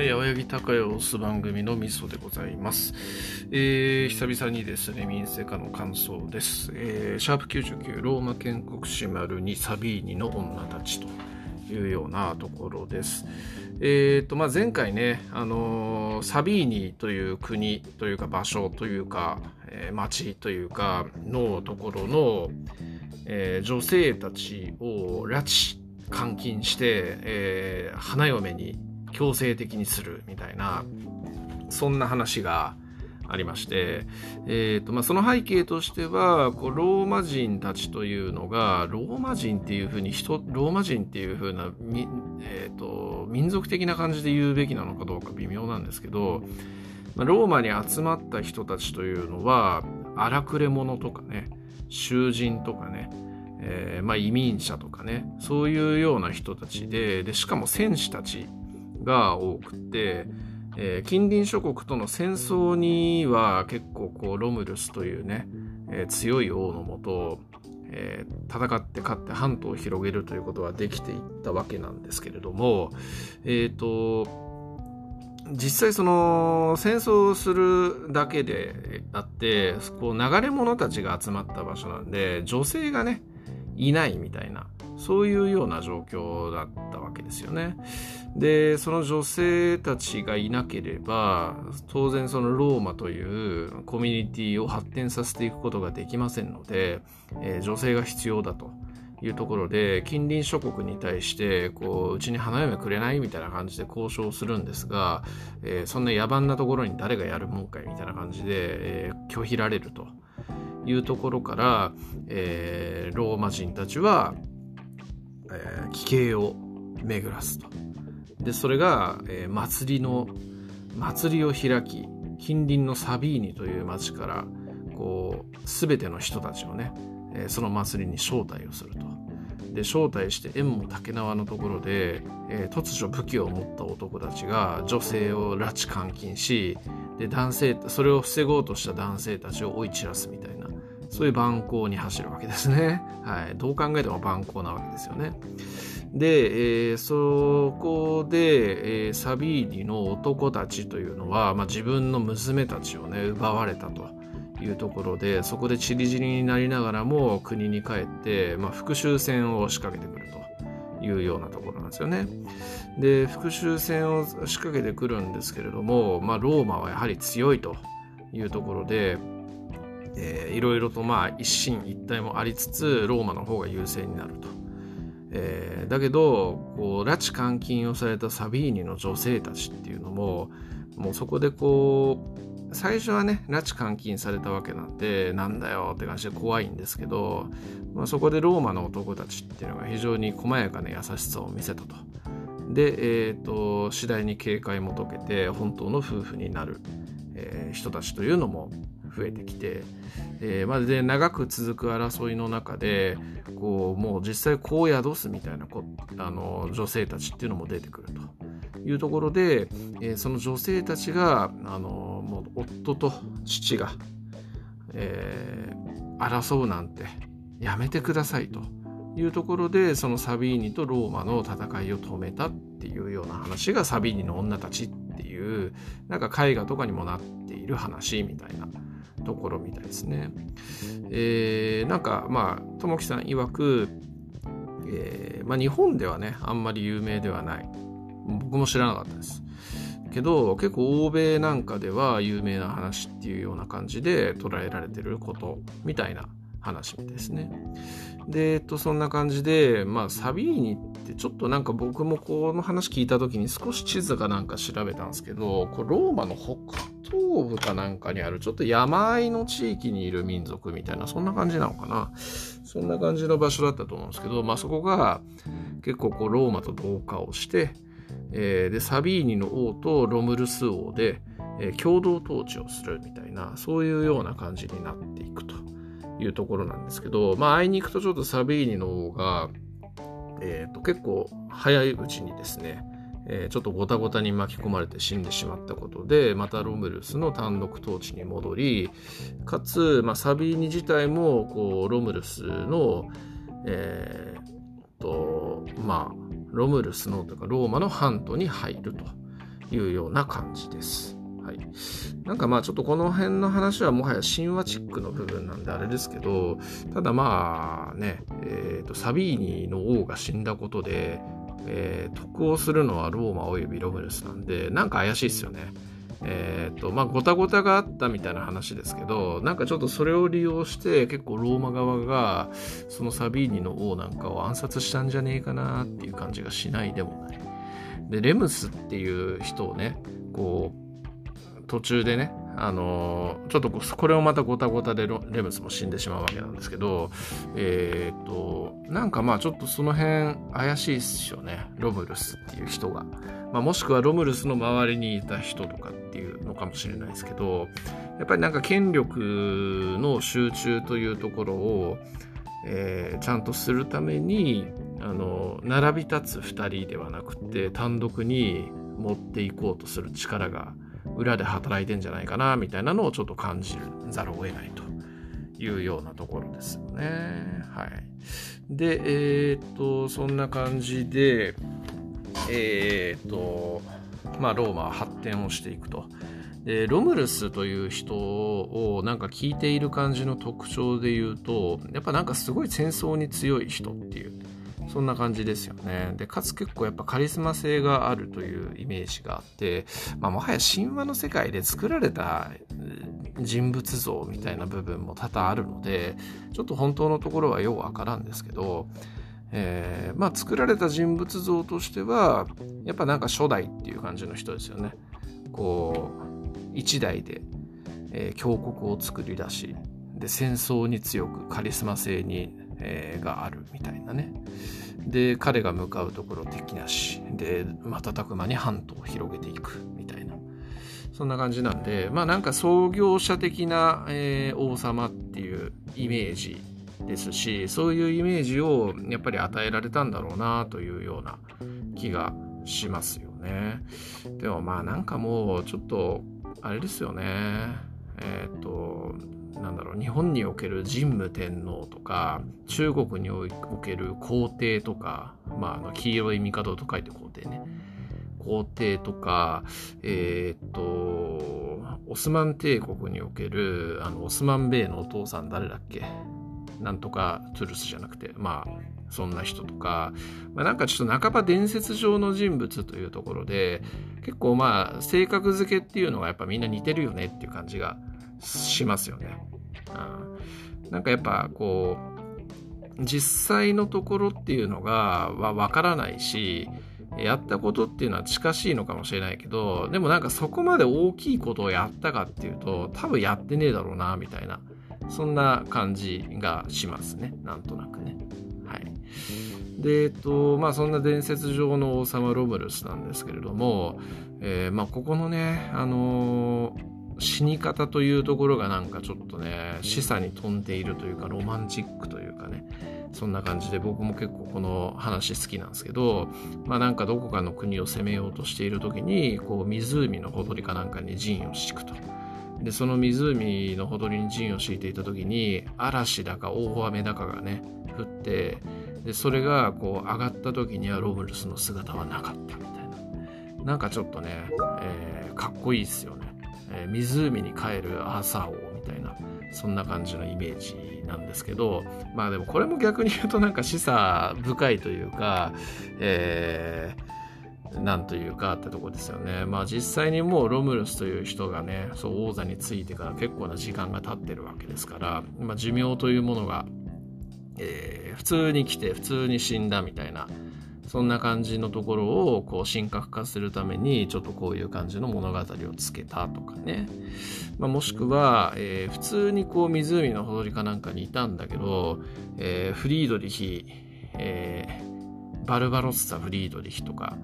はい、青柳高洋す番組のみそでございます。えー、久々にですね、民生化の感想です。えー、シャープ99、ローマ建国史丸にサビーニの女たちというようなところです。えーとまあ、前回ね、あのー、サビーニという国というか場所というか、えー、町というかのところの、えー、女性たちを拉致監禁して、えー、花嫁に強制的にするみたいなそんな話がありまして、えーとまあ、その背景としてはこうローマ人たちというのがローマ人っていうふうに人ローマ人っていうふうな、えーと、民族的な感じで言うべきなのかどうか微妙なんですけど、まあ、ローマに集まった人たちというのは荒くれ者とかね囚人とかねえー、まあ、移民者とかねそういうような人たちででしかも戦士たちが多くて、えー、近隣諸国との戦争には結構こうロムルスというね、えー、強い王のもと、えー、戦って勝って半島を広げるということはできていったわけなんですけれどもえっ、と実際その戦争をするだけであってこ流れ者たちが集まった場所なんで女性がねいないみたいなそういうような状況だったわけですよね。でその女性たちがいなければ当然そのローマというコミュニティを発展させていくことができませんので、えー、女性が必要だというところで近隣諸国に対してこううちに花嫁くれないみたいな感じで交渉するんですが、えー、そんな野蛮なところに誰がやるもんかいみたいな感じで、えー、拒否られるというところから、えー、ローマ人たちは、奇形を巡らすと。でそれが、えー、祭りの祭りを開き近隣のサビーニという町からこう全ての人たちをね、えー、その祭りに招待をすると。で招待して縁も竹縄のところで、えー、突如武器を持った男たちが女性を拉致監禁しで男性それを防ごうとした男性たちを追い散らすみたいなそういう蛮行に走るわけですね。はい、どう考えても蛮行なわけですよね。で、えー、そこで、えー、サビーニの男たちというのは、まあ、自分の娘たちをね奪われたというところでそこで散り散りになりながらも国に帰って、まあ、復讐戦を仕掛けてくるというようなところなんですよね。で復讐戦を仕掛けてくるんですけれども、まあ、ローマはやはり強いというところで、えー、いろいろとまあ一進一退もありつつローマの方が優勢になると。えー、だけどこう拉致監禁をされたサビーニの女性たちっていうのももうそこでこう最初はね拉致監禁されたわけなんでなんだよって感じで怖いんですけど、まあ、そこでローマの男たちっていうのが非常に細やかな優しさを見せたと。で、えーと、次第に警戒も解けて本当の夫婦になる、えー、人たちというのも増えてきて、えー、まあ、で長く続く争いの中でこうもう実際こう宿すみたいなこあの女性たちっていうのも出てくると。いうところで、えー、その女性たちがあのもう夫と父が、えー、争うなんてやめてくださいと。いうところでそのサビーニとローマの戦いを止めたっていうような話がサビーニの女たちっていうなんか絵画とかにもなっている話みたいな。ところみたいですね。えー、なんかまあともきさん曰く、えーまあ、日本ではねあんまり有名ではない僕も知らなかったです。けど結構欧米なんかでは有名な話っていうような感じで捉えられてることみたいな話ですね。で、えっと、そんな感じで、まあ、サビーニってちょっとなんか僕もこの話聞いた時に少し地図かなんか調べたんですけど、これローマの北東部かなんかにあるちょっと山あいの地域にいる民族みたいな、そんな感じなのかな。そんな感じの場所だったと思うんですけど、まあそこが結構こうローマと同化をして、えー、で、サビーニの王とロムルス王で、えー、共同統治をするみたいな、そういうような感じになっていくと。いうところなんですけど、まあ、会いに行くとちょっとサビーニの方が、えー、と結構早いうちにですね、えー、ちょっとごたごたに巻き込まれて死んでしまったことでまたロムルスの単独統治に戻りかつ、まあ、サビーニ自体もこうロムルスの、えー、とまあロムルスのとかローマの半島に入るというような感じです。はい、なんかまあちょっとこの辺の話はもはや神話チックの部分なんであれですけどただまあね、えーと、サビーニの王が死んだことで、えー、得をするのはローマおよびロムルスなんでなんか怪しいですよね。えっ、ー、とまあごたごたがあったみたいな話ですけどなんかちょっとそれを利用して結構ローマ側がそのサビーニの王なんかを暗殺したんじゃねえかなっていう感じがしないでもない。でレムスっていう人をねこう途中でねあのちょっとこれをまたごたごたでレムスも死んでしまうわけなんですけどえっ、となんかまあちょっとその辺怪しいっすよねロムルスっていう人が。まあ、もしくはロムルスの周りにいた人とかっていうのかもしれないですけどやっぱりなんか権力の集中というところを、えー、ちゃんとするためにあの並び立つ2人ではなくて単独に持っていこうとする力が裏で働いてんじゃないかなみたいなのをちょっと感じるざるを得ないというようなところですよね。はい、でえー、っとそんな感じでえー、っとまあローマは発展をしていくと。でロムルスという人をなんか聞いている感じの特徴で言うとやっぱなんかすごい戦争に強い人っていうそんな感じですよね。で、かつ結構やっぱカリスマ性があるというイメージがあって、まあ、もはや神話の世界で作られた人物像みたいな部分も多々あるので、ちょっと本当のところはようわからんですけど、えー、まあ作られた人物像としては、やっぱなんか初代っていう感じの人ですよね。こう、一代で、えー、強国を作り出し、で戦争に強くカリスマ性に、えー、があるみたいなねで彼が向かうところ敵なし。で瞬く間に半島を広げていく。みたいな。そんな感じなんでまあなんか創業者的な、えー、王様っていうイメージですしそういうイメージをやっぱり与えられたんだろうなというような気がしますよね。でもまあなんかもうちょっとあれですよね。えっ、ー、となんだろう日本における神武天皇とか中国における皇帝とか、まあ、あの黄色い帝と書いて皇帝ね。皇帝とかえー、っとオスマン帝国におけるあのオスマンベイのお父さん誰だっけ？なんとかトゥルスじゃなくてまあそんな人とか、まあ、なんかちょっと半ば伝説上の人物というところで結構まあ性格付けっていうのがやっぱみんな似てるよねっていう感じがしますよね。うん、なんかやっぱこう実際のところっていうのがわからないしやったことっていうのは近しいのかもしれないけどでもなんかそこまで大きいことをやったかっていうと多分やってねえだろうなみたいなそんな感じがしますねなんとなくね。はい、でえっとまあそんな伝説上の王様ロムルスなんですけれども、えー、まあここのねあのー死に方というところがなんかちょっとね示唆に富んでいるというかロマンチックというかねそんな感じで僕も結構この話好きなんですけどまあなんかどこかの国を攻めようとしている時にこう湖のほとりかなんかに陣を敷くと。でその湖のほとりに陣を敷いていた時に嵐だか大雨だかがね降ってでそれがこう上がった時にはロブルスの姿はなかったみたいななんかちょっとね、えー、かっこいいっすよねえー、湖に帰るアーサー王みたいなそんな感じのイメージなんですけどまあでもこれも逆に言うとなんか示唆深いというか、えー、なんというかってとこですよね。まあ実際にもうロムルスという人がね、そう王座についてから結構な時間が経ってるわけですから、まあ寿命というものが、えー、普通に来て普通に死んだみたいな、そんな感じのところをこう神格化するためにちょっとこういう感じの物語をつけたとかね、まあ、もしくは、えー、普通にこう湖のほとりかなんかにいたんだけど、えー、フリードリヒ、えー、バルバロッサ・フリードリヒとか、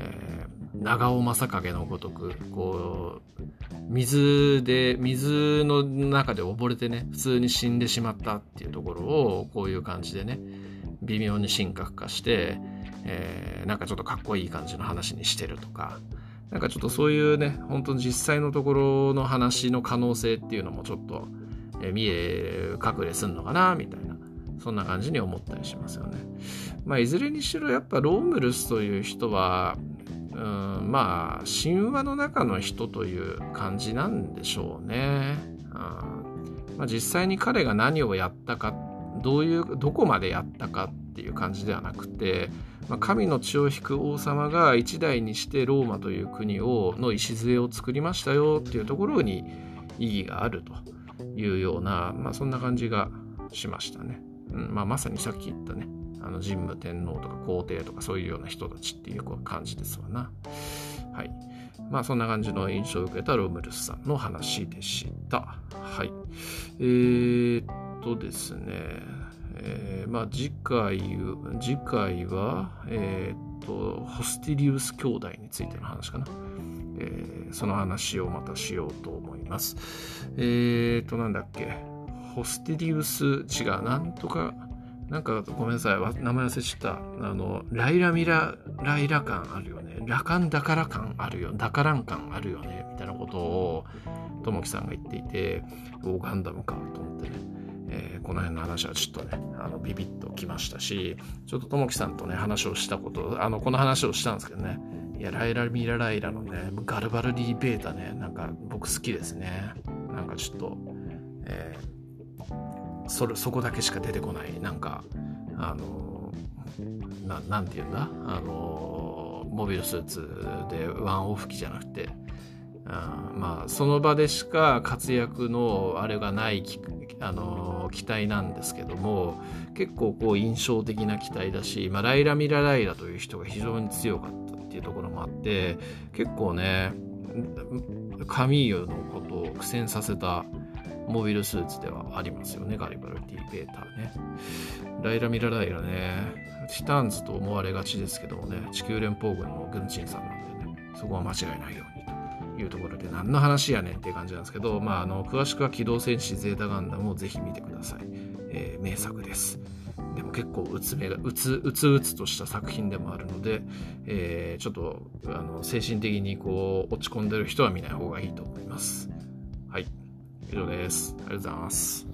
えー、長尾正景のごとくこう水で水の中で溺れてね普通に死んでしまったっていうところをこういう感じでね微妙に神格化して、えー、なんかちょっとかっこいい感じの話にしてるとか、なんかちょっとそういうね、本当に実際のところの話の可能性っていうのもちょっと、えー、見え隠れすんのかな、みたいな、そんな感じに思ったりしますよね。まあ、いずれにしろやっぱロームルスという人は、うんまあ神話の中の人という感じなんでしょうね。うんまあ、実際に彼が何をやったかどういうどこまでやったかっていう感じではなくて、まあ、神の血を引く王様が一代にしてローマという国をの礎を作りましたよっていうところに意義があるというような、まあ、そんな感じがしましたね。うんまあ、まさにさっき言ったねあの神武天皇とか皇帝とかそういうような人たちっていう感じですわな。はい。まあそんな感じの印象を受けたロムルスさんの話でした。はい。えー、っとですね、え、まあ次回、次回は、えー、っと、ホスティリウス兄弟についての話かな。えー、その話をまたしようと思います。え、っと、なんだっけ。ホスティリウス、違う、なんとか、なんかごめんなさい、名前忘れちゃった。あの、ライラミラ、ライラ感あるよね。ラカンだから感あるよ。だからん感あるよね。みたいなことを、ともきさんが言っていて、おガンダムかと思ってね。この辺の話はちょっとね、あのビビッときましたし、ちょっとともきさんとね、話をしたこと、あの、この話をしたんですけどね、いや、ライラミラライラのね、ガルバルディベータね、なんか僕好きですね。なんかちょっと、えーそれそこだけしか出てこないなんかあのななんて言うんだ？あのモビルスーツでワンオフ機じゃなくてまあその場でしか活躍のあれがないあの機体なんですけども結構こう印象的な機体だし、まあ、ライラ・ミラ・ライラという人が非常に強かったっていうところもあって結構ねカミーユのことを苦戦させたモビルスーツではありますよね、ガリバルディ・ベーターね。ライラ・ミラ・ライラね、ティターンズと思われがちですけどもね、地球連邦軍の軍人さんなんでね、そこは間違いないようにいうところで、何の話やねんっていう感じなんですけど、まあ、あの詳しくは機動戦士ゼータガンダムをぜひ見てください。えー、名作です。でも結構うつめがうつうつうつとした作品でもあるので、えー、ちょっとあの精神的にこう落ち込んでる人は見ない方がいいと思います。はい。以上です。ありがとうございます。